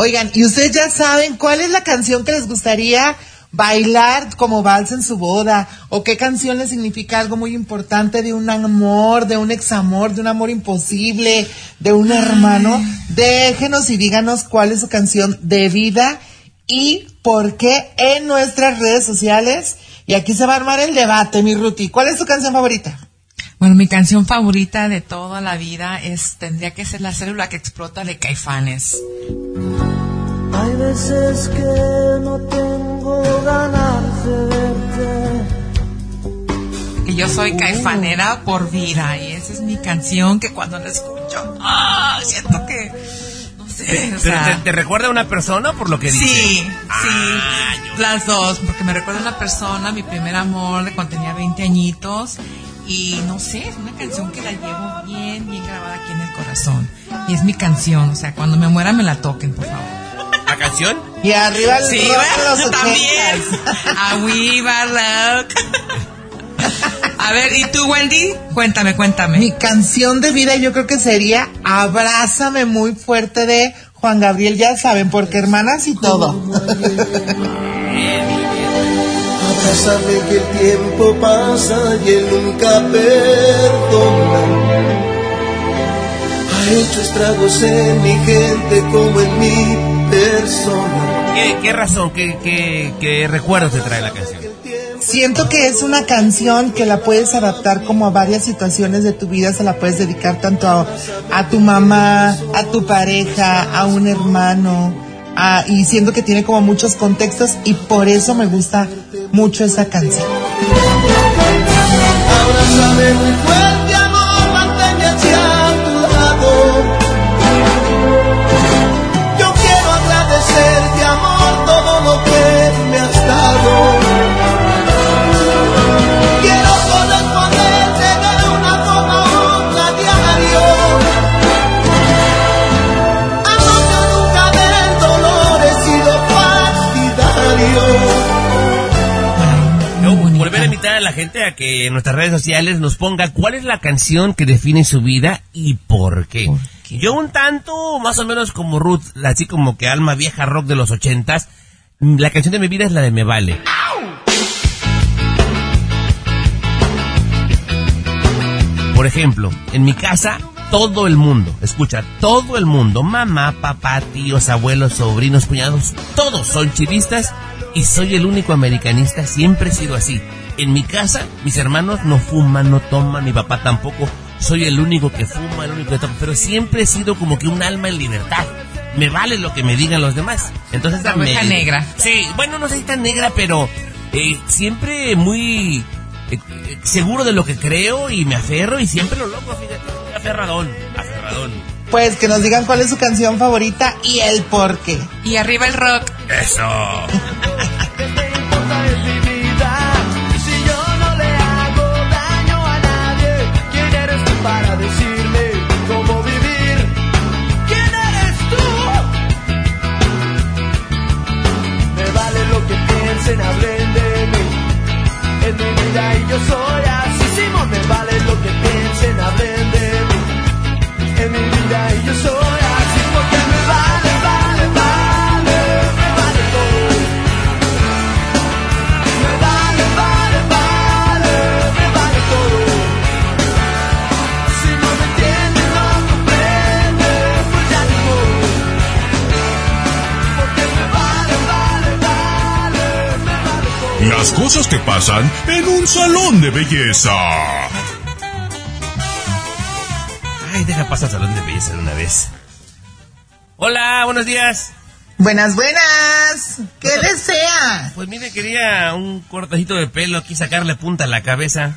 Oigan, ¿y ustedes ya saben cuál es la canción que les gustaría bailar como vals en su boda? ¿O qué canción les significa algo muy importante de un amor, de un examor, de un amor imposible, de un hermano? Déjenos y díganos cuál es su canción de vida y por qué en nuestras redes sociales. Y aquí se va a armar el debate, mi Ruti. ¿Cuál es tu canción favorita? Bueno, mi canción favorita de toda la vida es tendría que ser La célula que explota de Caifanes. Hay veces que no tengo ganas de verte. Que yo soy caifanera por vida y esa es mi canción que cuando la escucho, ¡ah! siento que no sé, o ¿Pero sea, te, te recuerda a una persona por lo que dice? Sí, Ah, sí, yo- las dos, porque me recuerda a una persona, mi primer amor, de cuando tenía 20 añitos, y no sé, es una canción que la llevo bien, bien grabada aquí en el corazón. Y es mi canción, o sea, cuando me muera me la toquen, por favor. Y arriba el Sí, rock de los también. A Rock. A ver, ¿y tú, Wendy? Cuéntame, cuéntame. Mi canción de vida yo creo que sería Abrázame muy fuerte de Juan Gabriel, ya saben, porque hermanas y todo. Abrázame que el tiempo pasa y él nunca perdona. Ha hecho estragos en mi gente como en mi persona. ¿Qué, qué razón, qué, qué, qué recuerdos te trae la canción? Siento que es una canción que la puedes adaptar como a varias situaciones de tu vida, se la puedes dedicar tanto a, a tu mamá, a tu pareja, a un hermano, a- y siento que tiene como muchos contextos y por eso me gusta mucho esa canción. Volver a invitar a la gente a que en nuestras redes sociales nos ponga cuál es la canción que define su vida y por qué. ¿Por qué? Yo un tanto, más o menos como Ruth, así como que alma vieja rock de los ochentas, la canción de mi vida es la de Me Vale. Por ejemplo, en mi casa, todo el mundo, escucha, todo el mundo, mamá, papá, tíos, abuelos, sobrinos, cuñados, todos son chivistas y soy el único americanista, siempre he sido así. En mi casa, mis hermanos no fuman, no toman, mi papá tampoco, soy el único que fuma, el único que toma, pero siempre he sido como que un alma en libertad. Me vale lo que me digan los demás. Entonces, La oveja me- negra. Sí, bueno, no sé si tan negra, pero eh, siempre muy eh, eh, seguro de lo que creo y me aferro y siempre lo logro, fíjate. Aferradón, aferradón. Pues que nos digan cuál es su canción favorita y el por qué. Y arriba el rock. Eso. Las cosas que pasan en un salón de belleza. Ay, deja pasar al salón de belleza de una vez. Hola, buenos días. Buenas, buenas. ¿Qué desea? Pues mire, quería un cortajito de pelo aquí, sacarle punta a la cabeza.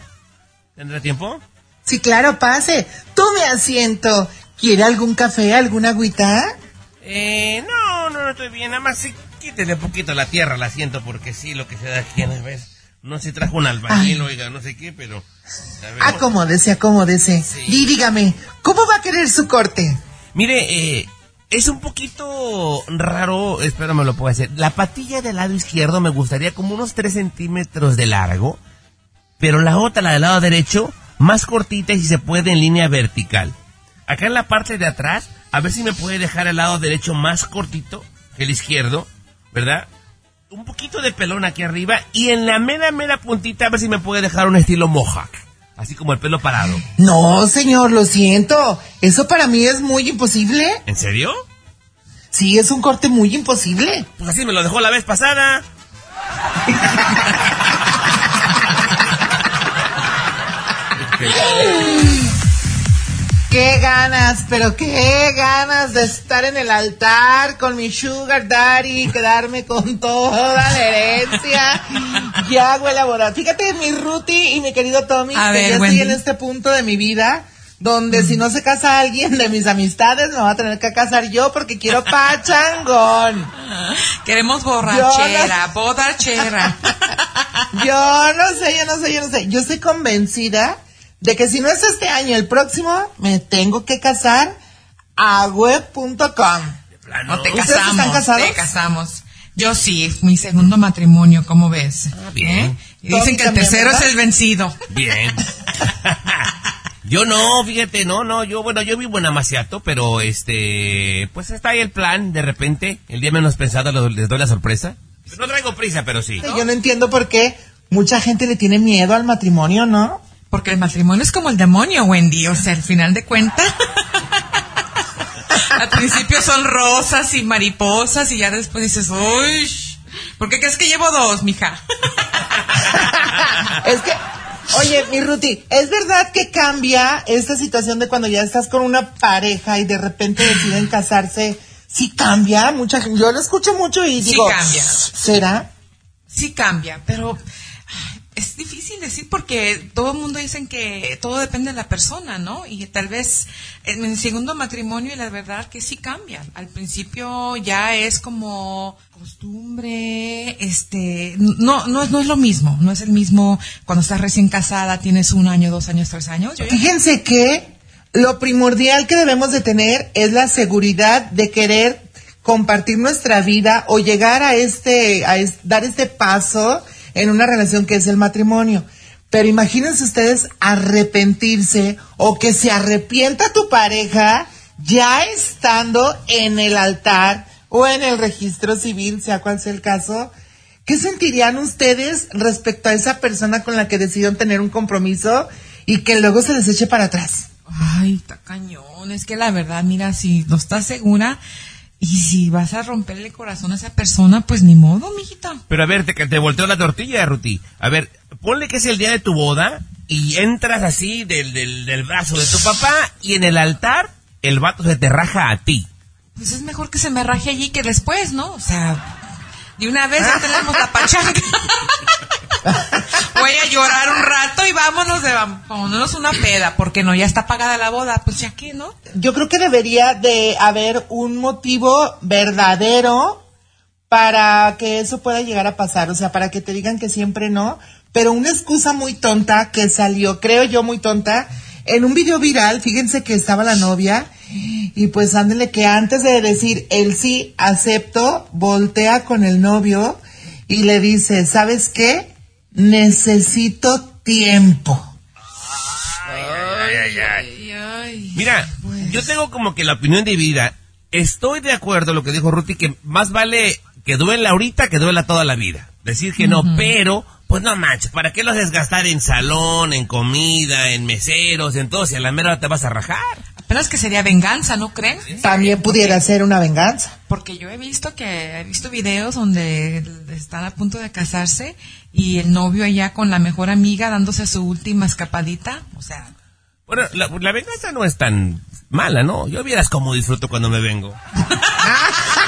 ¿Tendrá tiempo? Sí, claro, pase. Tome asiento. ¿Quiere algún café, alguna agüita? Eh, no, no, no estoy bien. Nada más sí, quítele un poquito la tierra al asiento porque sí, lo que se da aquí a ver. No se trajo un albañil, Ay. oiga, no sé qué, pero... Acomódese, acomódese. Sí. Y dígame, ¿cómo va a querer su corte? Mire, eh, es un poquito raro, espero me lo pueda hacer. La patilla del lado izquierdo me gustaría como unos 3 centímetros de largo, pero la otra, la del lado derecho, más cortita y si se puede en línea vertical. Acá en la parte de atrás, a ver si me puede dejar el lado derecho más cortito el izquierdo, ¿verdad? Un poquito de pelón aquí arriba y en la mera, mera puntita a ver si me puede dejar un estilo mohawk. Así como el pelo parado. No, señor, lo siento. Eso para mí es muy imposible. ¿En serio? Sí, es un corte muy imposible. Pues así me lo dejó la vez pasada. Qué ganas, pero qué ganas de estar en el altar con mi sugar daddy, quedarme con toda la herencia. Ya hago elaborar. Fíjate, mi Ruti y mi querido Tommy, A que ver, ya Wendy. estoy en este punto de mi vida donde si no se casa alguien de mis amistades, me va a tener que casar yo porque quiero pachangón. Queremos borrachera, bodarchera. Yo no sé, yo no sé, yo no sé. Yo estoy convencida de que si no es este año, el próximo, me tengo que casar a web.com. No te ¿Ustedes casamos. están casados? Te casamos. Yo sí, mi segundo matrimonio, ¿cómo ves? bien. ¿Eh? Y dicen que el tercero es el vencido. Bien. yo no, fíjate, no, no, yo, bueno, yo vivo en Amaciato, pero este, pues está ahí el plan, de repente, el día menos pensado lo- les doy la sorpresa. No traigo prisa, pero sí. Yo no entiendo por qué mucha gente le tiene miedo al matrimonio, ¿no? Porque el matrimonio es como el demonio, Wendy. O sea, al final de cuentas. al principio son rosas y mariposas y ya después dices, uy, ¿por qué crees que llevo dos, mija? es que, oye, mi Ruti, ¿es verdad que cambia esta situación de cuando ya estás con una pareja y de repente deciden casarse? Sí cambia, mucha gente, yo lo escucho mucho y Sí digo, cambia. ¿será? Sí cambia, pero es difícil decir porque todo el mundo dicen que todo depende de la persona, ¿no? Y tal vez en el segundo matrimonio, la verdad que sí cambia. Al principio ya es como costumbre, este, no, no, no es lo mismo, no es el mismo cuando estás recién casada, tienes un año, dos años, tres años. Fíjense que lo primordial que debemos de tener es la seguridad de querer compartir nuestra vida o llegar a este, a es- dar este paso en una relación que es el matrimonio. Pero imagínense ustedes arrepentirse o que se arrepienta tu pareja ya estando en el altar o en el registro civil, sea cual sea el caso. ¿Qué sentirían ustedes respecto a esa persona con la que decidieron tener un compromiso y que luego se les eche para atrás? Ay, está cañón. Es que la verdad, mira, si no estás segura y si vas a romperle el corazón a esa persona, pues ni modo, mijita. Pero a ver, te, te volteo la tortilla, Ruti. A ver, ponle que es el día de tu boda y entras así del, del, del brazo de tu papá y en el altar el vato se te raja a ti. Pues es mejor que se me raje allí que después, ¿no? O sea, de una vez ya tenemos la pachanga. Voy a llorar un rato y vámonos de vámonos una peda, porque no, ya está pagada la boda, pues ya que, ¿no? Yo creo que debería de haber un motivo verdadero para que eso pueda llegar a pasar, o sea, para que te digan que siempre no, pero una excusa muy tonta que salió, creo yo muy tonta, en un video viral, fíjense que estaba la novia y pues ándele que antes de decir el sí acepto, voltea con el novio y le dice, ¿sabes qué? Necesito tiempo. Ay, ay. Mira, yo tengo como que la opinión dividida. Estoy de acuerdo en lo que dijo Ruti, que más vale que duela ahorita que duela toda la vida. Decir que no, pero, pues no manches, ¿para qué los desgastar en salón, en comida, en meseros, en todo? Si a la mera hora te vas a rajar. Apenas que sería venganza, ¿no creen? También pudiera ser una venganza. Porque yo he visto que he visto videos donde están a punto de casarse y el novio allá con la mejor amiga dándose su última escapadita. O sea, Bueno, la, la venganza no es tan mala, ¿no? Yo vieras cómo disfruto cuando me vengo.